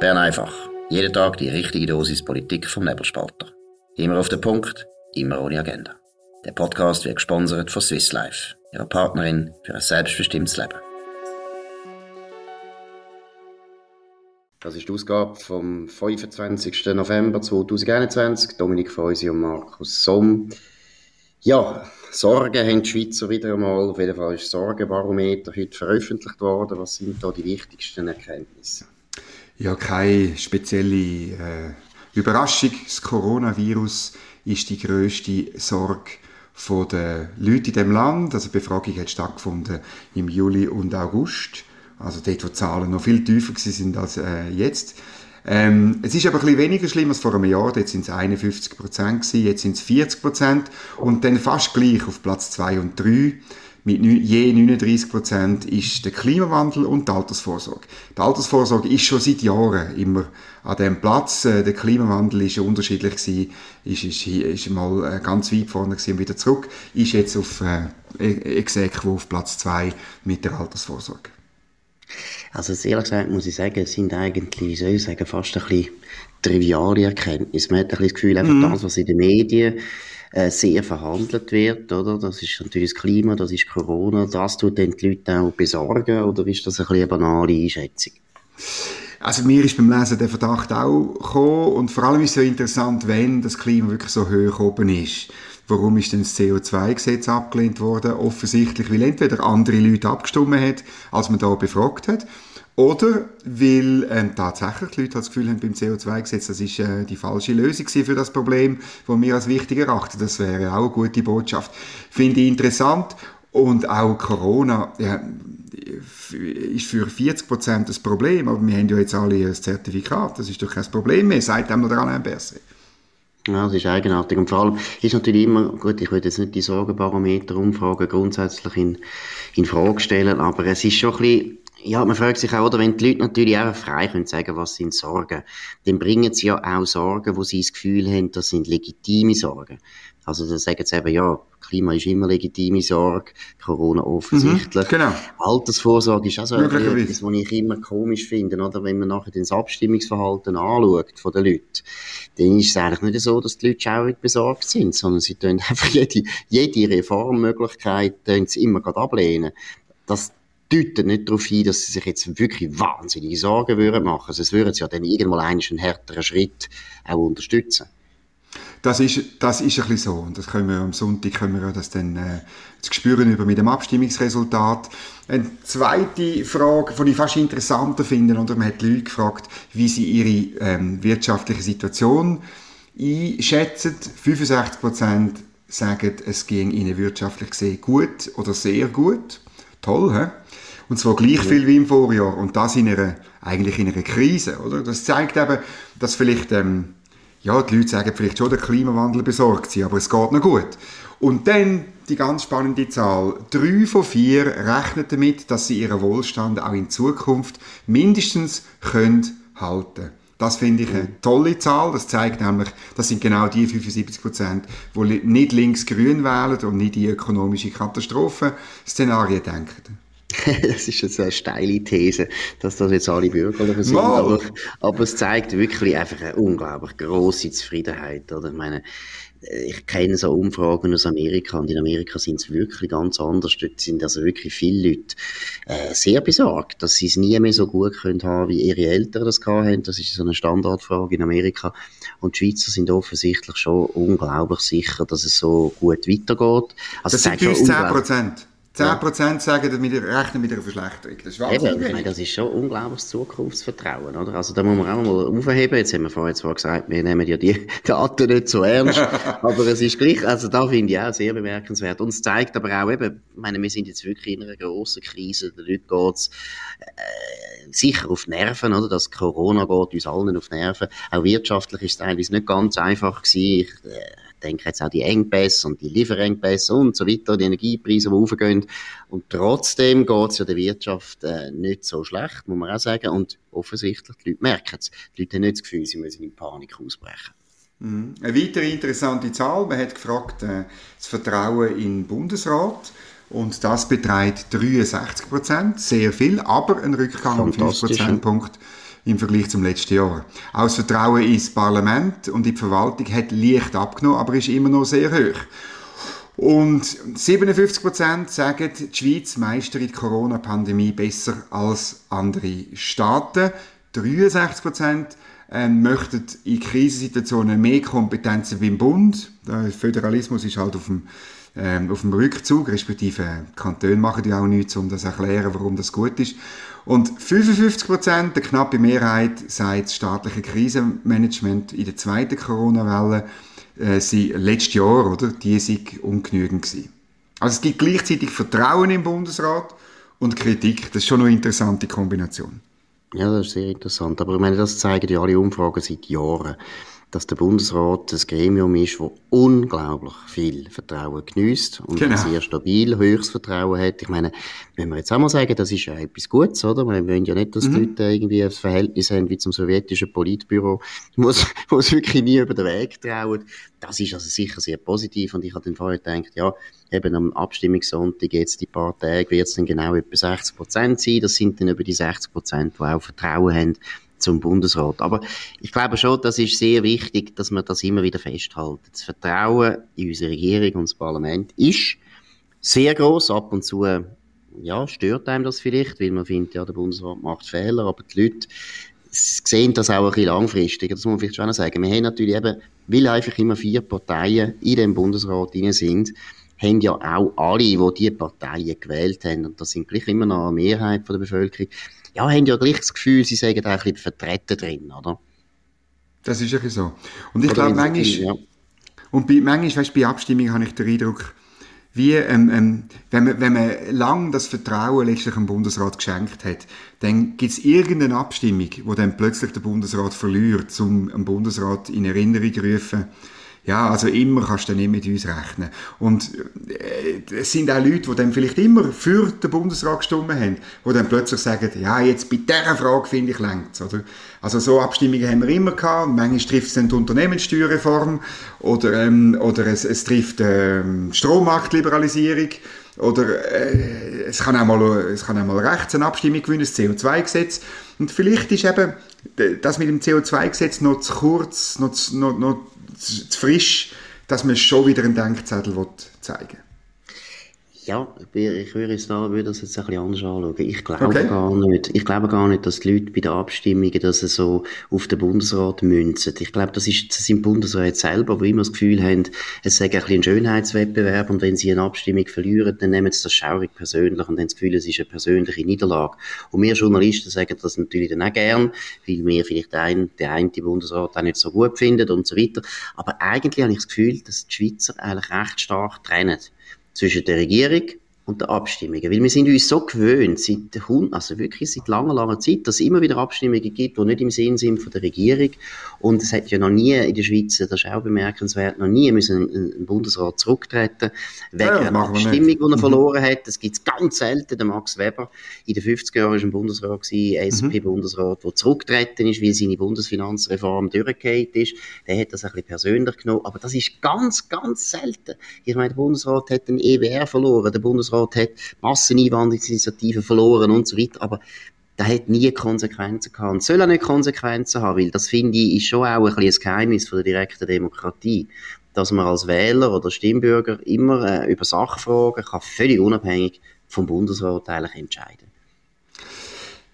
Bern einfach. Jeden Tag die richtige Dosis Politik vom Nebelspalter. Immer auf den Punkt, immer ohne Agenda. Der Podcast wird gesponsert von Swiss Life, ihrer Partnerin für ein selbstbestimmtes Leben. Das ist die Ausgabe vom 25. November 2021. Dominik Feusi und Markus Somm. Ja, Sorgen haben die Schweizer wieder einmal. Auf jeden Fall ist das Sorgenbarometer heute veröffentlicht worden. Was sind da die wichtigsten Erkenntnisse? Ja, keine spezielle äh, Überraschung. Das Coronavirus ist die größte Sorge der Leute in dem Land. Also die Befragung hat stattgefunden im Juli und August. Also dort, wo die Zahlen noch viel tiefer sind als äh, jetzt. Ähm, es ist aber ein bisschen weniger schlimm als vor einem Jahr. Jetzt sind es 51 Prozent jetzt sind es 40 Prozent und dann fast gleich auf Platz 2 und 3 mit je 39 Prozent ist der Klimawandel und die Altersvorsorge. Die Altersvorsorge ist schon seit Jahren immer an dem Platz. Äh, der Klimawandel ist unterschiedlich gewesen, ist, ist, ist mal äh, ganz weit vorne gewesen und wieder zurück, ist jetzt auf äh, Exequo auf Platz 2 mit der Altersvorsorge. Also ehrlich gesagt muss ich sagen, es sind eigentlich, soll ich sagen, fast ein bisschen triviale Erkenntnisse. Man hat ein bisschen das Gefühl, einfach mhm. das, was in den Medien äh, sehr verhandelt wird, oder? Das ist natürlich das Klima, das ist Corona, das tut dann die Leute auch besorgen, oder ist das ein bisschen eine banale Einschätzung? Also mir ist beim Lesen der Verdacht auch gekommen und vor allem ist es ja interessant, wenn das Klima wirklich so hoch oben ist. Warum ist denn das CO2-Gesetz abgelehnt worden? Offensichtlich, weil entweder andere Leute abgestimmt haben, als man da befragt hat, oder weil ähm, tatsächlich die Leute das Gefühl haben, beim CO2-Gesetz, das ist äh, die falsche Lösung für das Problem, das wir als wichtig erachten. Das wäre auch eine gute Botschaft. Finde ich interessant. Und auch Corona ja, ist für 40 Prozent das Problem. Aber wir haben ja jetzt alle ein Zertifikat. Das ist doch kein Problem mehr, sagt einem der Alain Berset. Ja, das ist eigenartig. Und vor allem ist natürlich immer, gut, ich würde jetzt nicht die Sorgenbarometer-Umfragen grundsätzlich in, in Frage stellen, aber es ist schon ein bisschen, ja, man fragt sich auch, oder wenn die Leute natürlich auch frei können sagen, was sind Sorgen, dann bringen sie ja auch Sorgen, wo sie das Gefühl haben, das sind legitime Sorgen. Also dann sagen sie eben, ja, Klima ist immer legitime Sorge, Corona offensichtlich. Mhm, genau. Altersvorsorge ist auch so etwas, was ich immer komisch finde, oder? Wenn man nachher das Abstimmungsverhalten anschaut von den Leuten, dann ist es eigentlich nicht so, dass die Leute schaurig besorgt sind, sondern sie tun einfach jede, jede Reformmöglichkeit sie immer gerade ablehnen. Das deutet nicht darauf hin, dass sie sich jetzt wirklich wahnsinnige Sorgen würden machen. Also es würden sie ja dann irgendwann einen härteren Schritt auch unterstützen. Das ist, das ist ein bisschen so. Und das können wir am Sonntag können wir das dann äh, zu spüren über mit dem Abstimmungsresultat. Eine zweite Frage, die ich fast interessanter finde, oder man hat Leute gefragt, wie sie ihre ähm, wirtschaftliche Situation einschätzen. 65 Prozent sagen, es ging ihnen wirtschaftlich gesehen gut oder sehr gut. Toll, hä? Und zwar gleich viel wie im Vorjahr. Und das in einer, eigentlich in einer Krise, oder? Das zeigt eben, dass vielleicht, ähm, ja, die Leute sagen vielleicht schon, der Klimawandel besorgt sie, aber es geht noch gut. Und dann die ganz spannende Zahl. Drei von vier rechnen damit, dass sie ihren Wohlstand auch in Zukunft mindestens können halten das finde ich eine tolle Zahl. Das zeigt nämlich, das sind genau die 75 Prozent, die nicht links-grün wählen und nicht die ökonomische Katastrophenszenarien denken. das ist jetzt eine steile These, dass das jetzt alle Bürger sind. Aber, aber, es zeigt wirklich einfach eine unglaublich große Zufriedenheit. Oder? Ich meine, ich kenne so Umfragen aus Amerika und in Amerika sind es wirklich ganz anders. Dort sind also wirklich viele Leute äh, sehr besorgt, dass sie es nie mehr so gut können haben, wie ihre Eltern das haben. Das ist so eine Standardfrage in Amerika. Und die Schweizer sind offensichtlich schon unglaublich sicher, dass es so gut weitergeht. Also das sind bei uns 10 Prozent. 10% sagen, wir rechnen mit einer Verschlechterung. Das ist Eben, ich meine, das ist schon unglaubliches Zukunftsvertrauen, oder? Also da muss man auch mal aufheben. Jetzt haben wir vorhin zwar gesagt, wir nehmen ja die Daten nicht so ernst, aber es ist gleich, also da finde ich auch sehr bemerkenswert. Und es zeigt aber auch eben, ich meine, wir sind jetzt wirklich in einer grossen Krise, den Leuten geht's äh, sicher auf Nerven, oder? Das Corona geht uns allen auf Nerven. Auch wirtschaftlich ist es teilweise nicht ganz einfach gewesen. Ich, äh, denke jetzt auch die Engpässe und die Lieferengpässe und so weiter, die Energiepreise, die aufgehen. Und trotzdem geht es ja der Wirtschaft äh, nicht so schlecht, muss man auch sagen. Und offensichtlich, die Leute merken es. Die Leute haben nicht das Gefühl, sie müssen in Panik ausbrechen. Mhm. Eine weitere interessante Zahl, man hat gefragt, äh, das Vertrauen in den Bundesrat. Und das beträgt 63 Prozent, sehr viel, aber ein Rückgang um 5 Prozentpunkte im Vergleich zum letzten Jahr. Auch das Vertrauen ins Parlament und in die Verwaltung hat leicht abgenommen, aber ist immer noch sehr hoch. Und 57 Prozent sagen, die Schweiz meistert die Corona-Pandemie besser als andere Staaten. 63 Prozent ähm, möchten in Krisensituationen mehr Kompetenzen beim Bund. Der Föderalismus ist halt auf dem, ähm, auf dem Rückzug, respektive Kantone machen ja auch nichts, um das zu erklären, warum das gut ist. Und 55 Prozent, eine knappe Mehrheit, sagt, das staatliche Krisenmanagement in der zweiten Corona-Welle äh, sei letztes Jahr, oder, die sind ungenügend gewesen. Also es gibt gleichzeitig Vertrauen im Bundesrat und Kritik. Das ist schon eine interessante Kombination. Ja, das ist sehr interessant. Aber ich meine, das zeigen ja alle Umfragen seit Jahren dass der Bundesrat ein Gremium ist, das unglaublich viel Vertrauen genießt und genau. sehr stabil höchstes Vertrauen hat. Ich meine, wenn wir jetzt auch mal sagen, das ist ja etwas Gutes, oder? Wir wollen ja nicht, dass mhm. die Leute irgendwie ein Verhältnis haben wie zum sowjetischen Politbüro, wo es wirklich nie über den Weg trauen. Das ist also sicher sehr positiv und ich habe dann vorher gedacht, ja, eben am Abstimmungssonntag jetzt die paar Tage wird es dann genau etwa 60 Prozent sein. Das sind dann über die 60 Prozent, die auch Vertrauen haben zum Bundesrat. Aber ich glaube schon, das ist sehr wichtig, dass man das immer wieder festhalten. Das Vertrauen in unsere Regierung und das Parlament ist sehr groß. Ab und zu ja, stört einem das vielleicht, weil man findet, ja, der Bundesrat macht Fehler, aber die Leute sehen das auch ein bisschen langfristig. Das muss man vielleicht schon sagen. Wir haben natürlich eben, weil einfach immer vier Parteien in dem Bundesrat drin sind, haben ja auch alle, die diese Parteien gewählt haben, und das sind gleich immer noch eine Mehrheit von der Bevölkerung, ja, haben ja gleich das Gefühl, sie sagen auch ein bisschen vertreten drin, oder? Das ist ja so. Und ich glaube, manchmal, ja. und bei, manchmal, weißt, bei Abstimmungen habe ich den Eindruck, wie, ähm, ähm, wenn, man, wenn man lang das Vertrauen letztlich dem Bundesrat geschenkt hat, dann gibt es irgendeine Abstimmung, wo dann plötzlich der Bundesrat verliert, um dem Bundesrat in Erinnerung zu rufen, ja, also immer kannst du nicht mit uns rechnen. Und äh, es sind auch Leute, die dann vielleicht immer für den Bundesrat gestimmt haben, die dann plötzlich sagen, ja, jetzt bei dieser Frage finde ich längst, oder? Also so Abstimmungen haben wir immer gehabt. Manchmal trifft es dann die Unternehmenssteuerreform oder, ähm, oder es, es trifft ähm, Strommarktliberalisierung oder äh, es, kann auch mal, es kann auch mal rechts eine Abstimmung gewinnen, das CO2-Gesetz. Und vielleicht ist eben das mit dem CO2-Gesetz noch zu kurz, noch, noch, noch zu, frisch, dass man schon wieder einen Denkzettel zeigen will. Ja, ich würde, es da, würde das jetzt ein bisschen anders anschauen. Ich glaube okay. gar nicht, ich glaube gar nicht, dass die Leute bei den Abstimmungen dass sie so auf den Bundesrat münzen. Ich glaube, das ist, das sind Bundesräte selber, die immer das Gefühl haben, es sei ein bisschen ein Schönheitswettbewerb und wenn sie eine Abstimmung verlieren, dann nehmen sie das schaurig persönlich und haben das Gefühl, es ist eine persönliche Niederlage. Und wir Journalisten sagen das natürlich dann auch gern, weil wir vielleicht ein, der eine Bundesrat auch nicht so gut finden und so weiter. Aber eigentlich habe ich das Gefühl, dass die Schweizer eigentlich recht stark trennen zwischen der Regierung und der Abstimmungen. Weil wir sind uns so gewöhnt, seit also wirklich seit langer, langer Zeit, dass es immer wieder Abstimmungen gibt, die nicht im Sinn sind von der Regierung. Und es hat ja noch nie in der Schweiz, das ist auch bemerkenswert, noch nie müssen ein, Bundesrat zurücktreten wegen ja, einer Abstimmung, die er mhm. verloren hat. Das gibt es ganz selten. Der Max Weber in den 50er Jahren war ein Bundesrat, SP-Bundesrat, der zurückgetreten ist, weil seine Bundesfinanzreform durchgefallen ist. Der hat das ein bisschen persönlich genommen. Aber das ist ganz, ganz selten. Ich meine, der Bundesrat hat den EWR verloren. Der Bundesrat Bundesrat hat. Masseneinwanderungsinitiativen verloren und so weiter, aber da hat nie Konsequenzen gehabt und soll auch nicht Konsequenzen haben, weil das finde ich ist schon auch ein bisschen ein Geheimnis von der direkten Demokratie, dass man als Wähler oder Stimmbürger immer äh, über Sachfragen kann völlig unabhängig vom Bundesrat eigentlich entscheiden.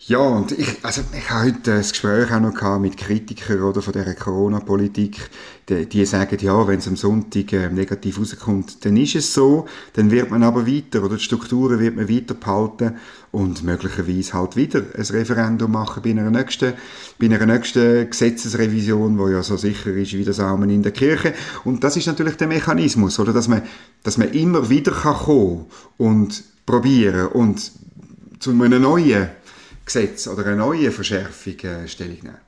Ja, und ich, also ich habe heute ein Gespräch auch noch gehabt mit Kritikern oder, von dieser Corona-Politik. Die, die, sagen, ja, wenn es am Sonntag äh, negativ rauskommt, dann ist es so, dann wird man aber weiter, oder die Strukturen wird man weiter behalten und möglicherweise halt wieder ein Referendum machen bei einer nächsten, bei einer nächsten Gesetzesrevision, wo ja so sicher ist wie das Amen in der Kirche. Und das ist natürlich der Mechanismus, oder, dass man, dass man immer wieder kann kommen und probieren und zu einem neuen Gesetz oder eine neue Verschärfung äh, Stellung nehmen?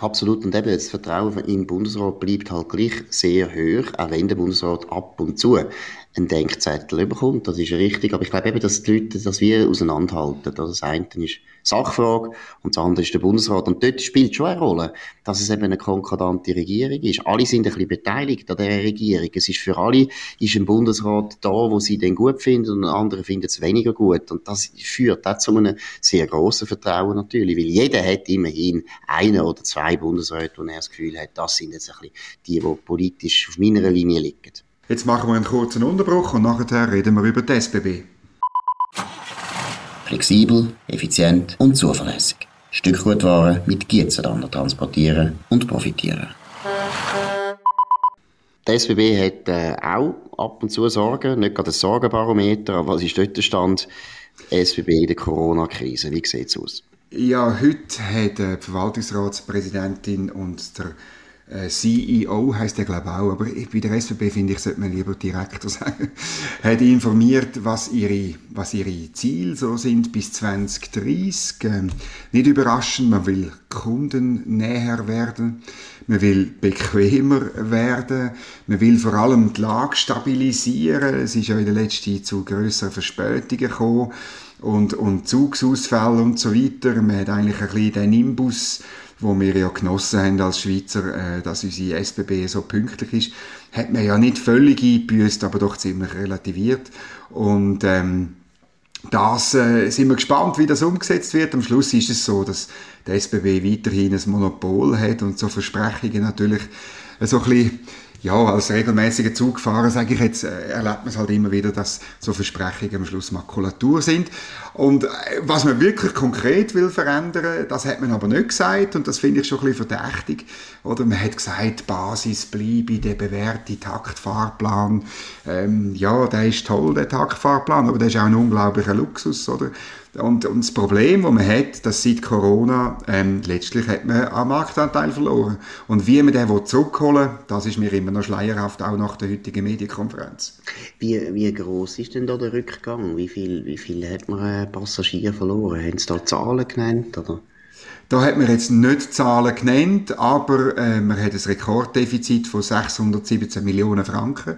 Absolut. Und eben das Vertrauen im Bundesrat bleibt halt gleich sehr hoch, auch wenn der Bundesrat ab und zu einen Denkzettel bekommt. Das ist richtig. Aber ich glaube eben, dass die Leute das wie auseinanderhalten. Das eine ist Sachfrage und das andere ist der Bundesrat. Und dort spielt schon eine Rolle, dass es eben eine konkordante Regierung ist. Alle sind ein bisschen beteiligt an dieser Regierung. Es ist für alle, ist ein Bundesrat da, wo sie den gut finden und andere finden es weniger gut. Und das führt auch zu einem sehr grossen Vertrauen natürlich, weil jeder hat immerhin einen oder zwei Bundesräte, wo er das Gefühl hat, das sind jetzt ein bisschen die, die politisch auf meiner Linie liegen. Jetzt machen wir einen kurzen Unterbruch und nachher reden wir über die SBB. Flexibel, effizient und zuverlässig. Stückgutware mit Gietzenrander transportieren und profitieren. Die SBB hat äh, auch ab und zu Sorgen, nicht gerade ein Sorgenbarometer, aber was ist dort der Stand SBB in der Corona-Krise? Wie sieht es aus? Ja, heute hat die Verwaltungsratspräsidentin und der äh, CEO heißt der glaube auch, aber bei der SVP finde ich, sollte man lieber Direktor sagen, hat informiert, was ihre, was ihre Ziele so sind bis 2030. Ähm, nicht überraschend, man will Kunden näher werden, man will bequemer werden, man will vor allem die Lage stabilisieren. Es ist ja in der letzten Zeit zu grösseren Verspätungen gekommen und, und Zugsausfälle und so weiter. Man hat eigentlich ein bisschen den Nimbus wo wir ja genossen haben als Schweizer, äh, dass unsere SBB so pünktlich ist, hat man ja nicht völlig eingebüßt, aber doch ziemlich relativiert. Und ähm, das äh, sind wir gespannt, wie das umgesetzt wird. Am Schluss ist es so, dass der SBB weiterhin ein Monopol hat und so Versprechungen natürlich so ein bisschen ja, als regelmäßiger Zugfahrer, sage ich jetzt, äh, erlebt man es halt immer wieder, dass so Versprechungen am Schluss Makulatur sind. Und äh, was man wirklich konkret will verändern, das hat man aber nicht gesagt und das finde ich schon ein bisschen verdächtig. Oder man hat gesagt, Basis bleibe der bewährte Taktfahrplan. Ähm, ja, der ist toll, der Taktfahrplan, aber der ist auch ein unglaublicher Luxus, oder? Und, und das Problem, das man hat, dass seit Corona ähm, letztlich hat man einen Marktanteil verloren. Und wie man den zurückholen will, das ist mir immer noch schleierhaft, auch nach der heutigen Medienkonferenz. Wie, wie groß ist denn da der Rückgang? Wie viel, wie viel hat man äh, Passagier verloren? Haben Sie da Zahlen genannt? Oder? Da hat man jetzt nicht Zahlen genannt, aber äh, man hat ein Rekorddefizit von 617 Millionen Franken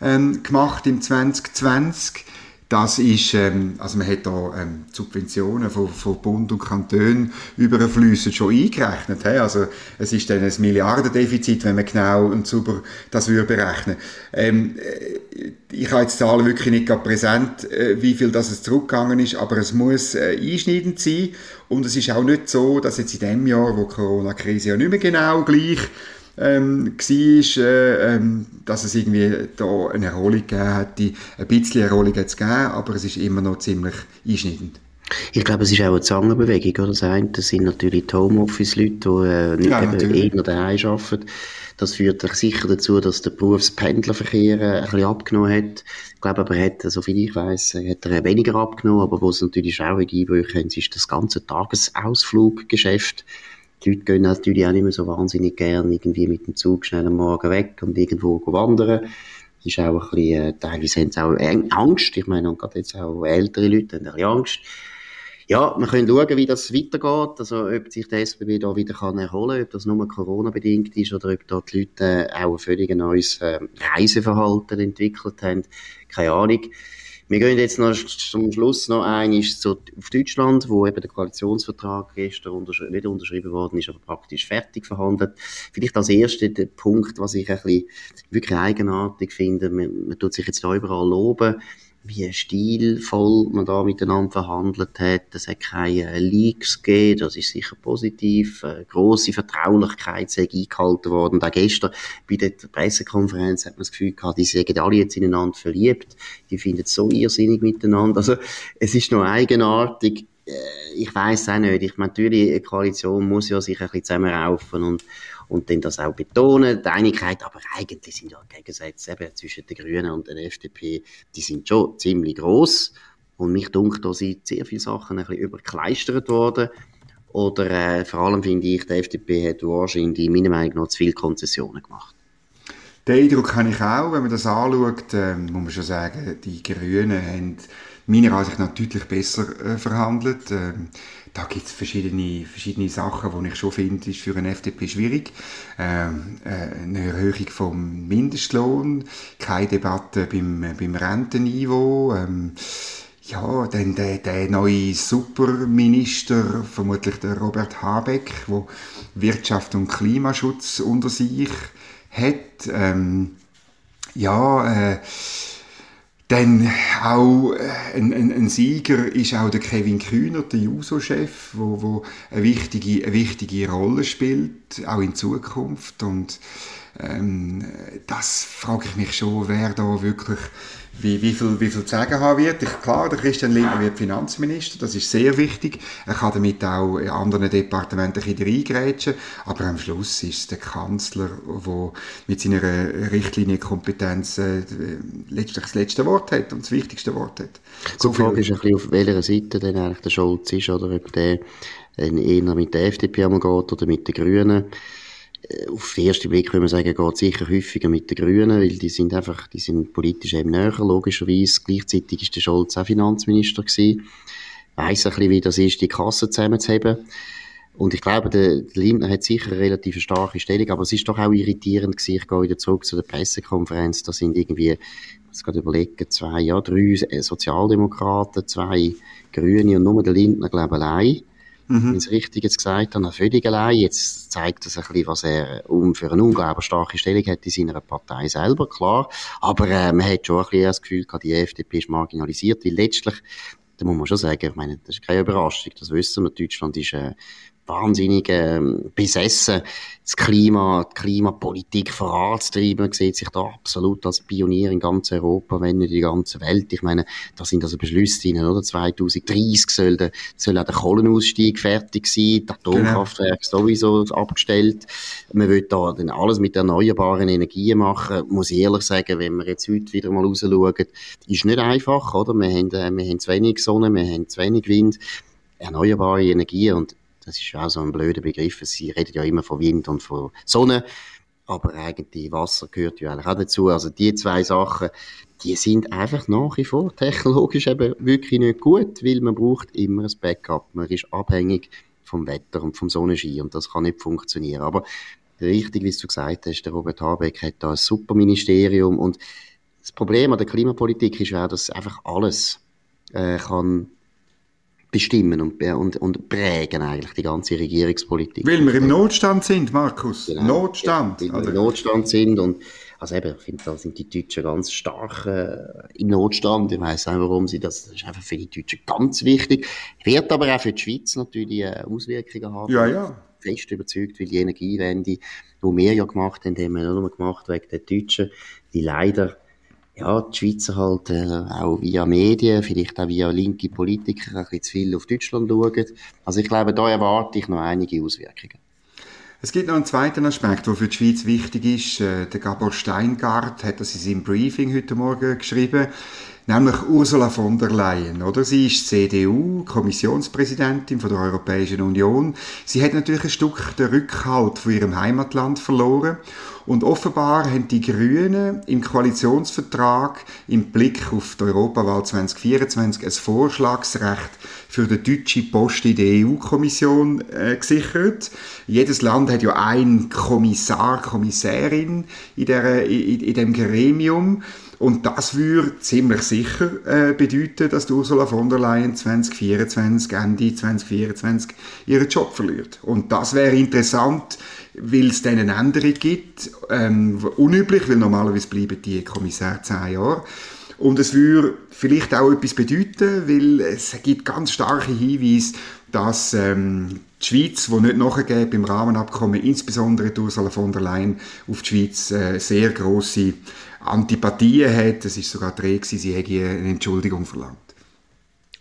ähm, gemacht im 2020. Das ist, ähm, also man hat da ähm, Subventionen von, von Bund und Kanton überflüssen schon eingerechnet. He? Also es ist dann ein Milliardendefizit, wenn man genau und sauber das würde berechnen. Ähm, äh, ich habe jetzt Zahlen wirklich nicht gerade präsent, äh, wie viel das es zurückgegangen ist, aber es muss äh, einschneidend sein und es ist auch nicht so, dass jetzt in dem Jahr, wo die Corona-Krise ja nicht mehr genau gleich ähm, war, äh, ähm, dass es irgendwie da eine Erholung gegeben hätte. Ein bisschen Erholung hat es gegeben, aber es ist immer noch ziemlich einschneidend. Ich glaube, es ist auch eine Zangenbewegung. Oder? Das eine das sind natürlich die Homeoffice-Leute, die äh, nicht ja, eben eher daheim arbeiten. Das führt sicher dazu, dass der Berufspendlerverkehr äh, ein bisschen abgenommen hat. Ich glaube aber, hat, soviel ich weiß, hat er weniger abgenommen. Aber wo es natürlich traurige Einbrüche haben, ist das ganze Tagesausfluggeschäft die Leute gehen natürlich auch nicht mehr so wahnsinnig gern irgendwie mit dem Zug schnell am Morgen weg und irgendwo wandern. ist auch ein bisschen, äh, teilweise haben sie auch Angst. Ich meine, und gerade jetzt auch ältere Leute haben ein bisschen Angst. Ja, wir können schauen, wie das weitergeht, also ob sich der SBB da wieder kann erholen kann, ob das nur Corona-bedingt ist oder ob da die Leute äh, auch ein völlig neues äh, Reiseverhalten entwickelt haben. Keine Ahnung. Wir gehen jetzt noch zum Schluss noch ein, so auf Deutschland, wo eben der Koalitionsvertrag gestern unterschri nicht unterschrieben worden ist, aber praktisch fertig verhandelt. Vielleicht als erster Punkt, was ich ein bisschen wirklich eigenartig finde, man, man tut sich jetzt da überall loben, wie stilvoll man da miteinander verhandelt hat. Es hat keine Leaks gegeben, das ist sicher positiv. Eine grosse Vertraulichkeit sei eingehalten worden. Auch gestern bei der Pressekonferenz hat man das Gefühl gehabt, die sind alle jetzt ineinander verliebt. Die finden es so irrsinnig miteinander. Also, es ist noch eigenartig. Äh, ich weiß auch nicht. Ich meine, natürlich, eine Koalition muss ja sich ein bisschen zusammenraufen und und dann das auch betonen, die Einigkeit, aber eigentlich sind ja Gegensätze eben zwischen den Grünen und der FDP, die sind schon ziemlich groß und mich dunkt, da sind sehr viele Sachen ein bisschen überkleistert worden oder äh, vor allem finde ich, die FDP hat wahrscheinlich meiner Meinung nach zu viele Konzessionen gemacht. Den Eindruck habe ich auch, wenn man das anschaut, äh, muss man schon sagen, die Grünen haben meiner Ansicht nach deutlich besser äh, verhandelt. Ähm, da gibt es verschiedene, verschiedene Sachen, die ich schon finde, ist für eine FDP schwierig. Ähm, äh, eine Erhöhung vom Mindestlohn, keine Debatte beim, beim Rentenniveau. Ähm, ja, dann der, der neue Superminister, vermutlich der Robert Habeck, wo Wirtschaft und Klimaschutz unter sich hat. Ähm, ja, äh, dann auch äh, ein, ein, ein, Sieger ist auch der Kevin Kühner, der Juso-Chef, wo, wo eine, wichtige, eine wichtige Rolle spielt, auch in Zukunft. Und ähm, das frage ich mich schon, wer da wirklich wie, wie, viel, wie viel zu sagen haben wird. Ich, klar, der Christian Lindner wird Finanzminister, das ist sehr wichtig. Er kann damit auch in anderen Departementen ein bisschen reingrätschen, aber am Schluss ist es der Kanzler, der mit seiner Richtlinienkompetenz äh, letztlich das letzte Wort hat und das wichtigste Wort hat. So die Frage ist ein bisschen, auf welcher Seite denn eigentlich der Scholz ist, oder ob der eher mit der FDP geht oder mit den Grünen. Äh, auf den ersten Blick können wir sagen, geht sicher häufiger mit den Grünen, weil die sind einfach, die sind politisch eben näher, logischerweise. Gleichzeitig ist der Scholz auch Finanzminister gewesen. Weiss ein bisschen, wie das ist, die Kasse zusammenzuheben. Und ich glaube, der Lindner hat sicher eine relativ starke Stellung, aber es ist doch auch irritierend gewesen. Ich gehe wieder zurück zu der Pressekonferenz. Da sind irgendwie, ich muss gerade überlegen, zwei, ja, drei Sozialdemokraten, zwei Grüne und nur der Lindner, glaube ich, allein mhm. wenn ich richtig jetzt gesagt habe, völlig allein. Jetzt zeigt das ein bisschen, was er um für eine unglaublich starke Stellung hat in seiner Partei selber, klar. Aber äh, man hat schon ein bisschen das Gefühl gehabt, die FDP ist marginalisiert, weil letztlich da muss man schon sagen, ich meine, das ist keine Überraschung, das wissen wir, Deutschland ist äh, wahnsinnig äh, besessen, das Klima, die Klimapolitik voranzutreiben. Man sieht sich da absolut als Pionier in ganz Europa, wenn nicht in der ganzen Welt. Ich meine, da sind also Beschlüsse drin, oder? 2030 soll, der, soll auch der Kohlenausstieg fertig sein, das Atomkraftwerk genau. sowieso abgestellt. Man will da dann alles mit erneuerbaren Energien machen. Muss ich ehrlich sagen, wenn wir jetzt heute wieder mal rausschauen, ist nicht einfach, oder? Wir haben, äh, wir haben zu wenig Sonne, wir haben zu wenig Wind erneuerbare Energien und das ist auch so ein blöder Begriff. Sie reden ja immer von Wind und von Sonne. Aber eigentlich Wasser gehört ja eigentlich auch dazu. Also die zwei Sachen, die sind einfach nach wie vor technologisch eben wirklich nicht gut, weil man braucht immer ein Backup. Man ist abhängig vom Wetter und vom Sonnenschein und das kann nicht funktionieren. Aber richtig, wie du gesagt hast, der Robert Habeck hat da ein super Ministerium und das Problem an der Klimapolitik ist auch, dass einfach alles äh, kann bestimmen und, und, und prägen eigentlich die ganze Regierungspolitik. Weil wir im Notstand sind, Markus. Genau. Notstand. Ja, weil wir im Notstand sind und also eben, ich finde, da sind die Deutschen ganz stark äh, im Notstand. Ich weiß auch, warum sie das, das ist einfach für die Deutschen ganz wichtig. Wird aber auch für die Schweiz natürlich äh, Auswirkungen haben. Ja, ja. Fest überzeugt, weil die Energiewende, die wir ja gemacht haben, haben wir ja nur gemacht wegen der Deutschen, die leider ja, die Schweizer halt äh, auch via Medien, vielleicht auch via linke Politiker ein bisschen zu viel auf Deutschland schauen. Also ich glaube, da erwarte ich noch einige Auswirkungen. Es gibt noch einen zweiten Aspekt, der für die Schweiz wichtig ist. Äh, der Gabor Steingart hat das in seinem Briefing heute Morgen geschrieben nämlich Ursula von der Leyen, oder? Sie ist CDU, Kommissionspräsidentin von der Europäischen Union. Sie hat natürlich ein Stück den Rückhalt von ihrem Heimatland verloren und offenbar haben die Grünen im Koalitionsvertrag im Blick auf die Europawahl 2024 ein Vorschlagsrecht für die deutsche Post in der EU-Kommission äh, gesichert. Jedes Land hat ja einen Kommissar, Kommissärin in, der, in, in dem Gremium. Und das würde ziemlich sicher äh, bedeuten, dass Ursula von der Leyen 2024, Ende 2024 ihren Job verliert. Und das wäre interessant, weil es dann eine Änderung gibt, ähm, unüblich, weil normalerweise bleiben die Kommissare zehn Jahre. Und es würde vielleicht auch etwas bedeuten, weil es gibt ganz starke Hinweise, dass ähm, die Schweiz, die nicht nachgegeben im Rahmenabkommen, insbesondere die Ursula von der Leyen auf die Schweiz äh, sehr große Antipathien hat. Es ist sogar die Rede, sie hätte eine Entschuldigung verlangt.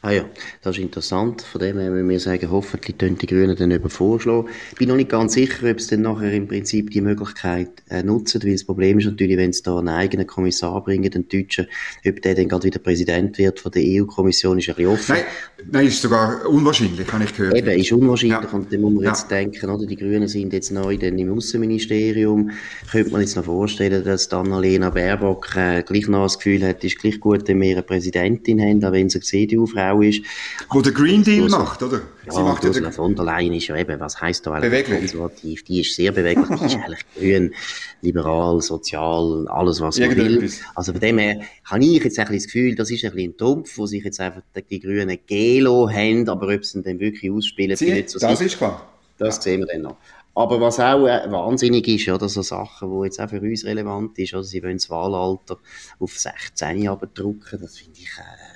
Ah ja, das ist interessant. Von dem her müssen wir sagen, hoffentlich können die Grünen dann über vorschlagen. Ich bin noch nicht ganz sicher, ob sie dann nachher im Prinzip die Möglichkeit äh, nutzen, weil das Problem ist natürlich, wenn sie da einen eigenen Kommissar bringen, den Deutschen, ob der dann gerade wieder Präsident wird von der EU-Kommission, ist ein bisschen offen. Nein, nein, ist sogar unwahrscheinlich, habe ich gehört. Eben, ist unwahrscheinlich. Ja. Und dann muss man ja. jetzt denken, oder, die Grünen sind jetzt neu dann im Außenministerium. Könnte man jetzt noch vorstellen, dass dann Annalena Baerbock äh, gleich noch das Gefühl hat, ist gleich gut, wenn wir eine Präsidentin haben, auch wenn sie eine CDU-Frau Frau ist. Wo der Green Deal Ursula, macht, oder? Sie ja, macht Ursula von der Leyen ist ja eben, was heisst da eigentlich beweglich. konservativ? Die ist sehr beweglich, die ist eigentlich grün, liberal, sozial, alles was man will. Also von dem her habe ich jetzt ein bisschen das Gefühl, das ist ein bisschen ein Trumpf, wo sich jetzt einfach die Grünen Gelo haben, aber ob sie dann wirklich ausspielen, Sie, nicht so Das sicher. ist klar. Das ja. sehen wir dann noch. Aber was auch äh, wahnsinnig ist, oder, so Sachen, die jetzt auch für uns relevant ist, oder, sie wollen das Wahlalter auf 16 abdrucken, das finde ich, äh,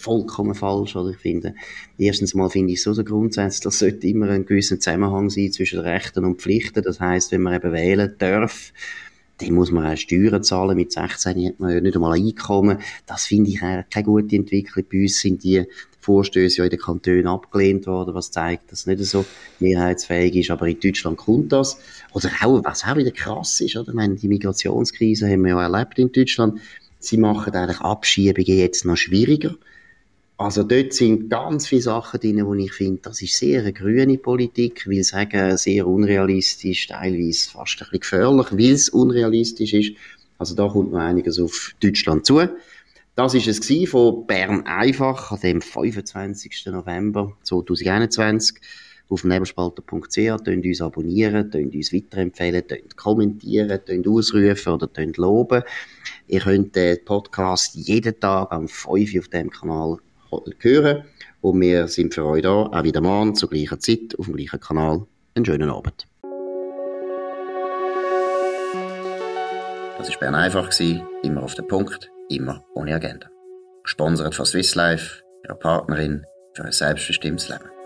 vollkommen falsch. Oder ich finde, erstens mal finde ich so, so grundsätzlich, das sollte immer ein gewisser Zusammenhang sein zwischen Rechten und Pflichten. Das heißt, wenn man eben wählen darf, dann muss man auch Steuern zahlen. Mit 16 hat man ja nicht einmal Einkommen. Das finde ich eigentlich keine gute Entwicklung. Bei uns sind die Vorstöße ja in den Kantonen abgelehnt worden, was zeigt, dass es nicht so mehrheitsfähig ist. Aber in Deutschland kommt das. Oder auch, was auch wieder krass ist, oder? Ich meine, die Migrationskrise haben wir ja erlebt in Deutschland. Sie machen eigentlich Abschiebungen jetzt noch schwieriger. Also dort sind ganz viele Sachen drin, wo ich finde, das ist sehr eine grüne Politik, will sagen, sehr unrealistisch, teilweise fast ein bisschen gefährlich, weil es unrealistisch ist. Also da kommt noch einiges auf Deutschland zu. Das ist es von Bern einfach an dem 25. November 2021 auf nebelspalter.ch, tönt uns abonnieren, tönt uns weiterempfehlen, tönt kommentieren, tönt ausrufen oder tönt loben. Ihr könnt den Podcast jeden Tag am 5 auf dem Kanal hören. Und wir sind für euch da, auch wieder morgen zur gleichen Zeit, auf dem gleichen Kanal. Einen schönen Abend. Das war Bern einfach, immer auf den Punkt, immer ohne Agenda. Gesponsert von Swiss Life, ihrer Partnerin für ein selbstbestimmtes Leben.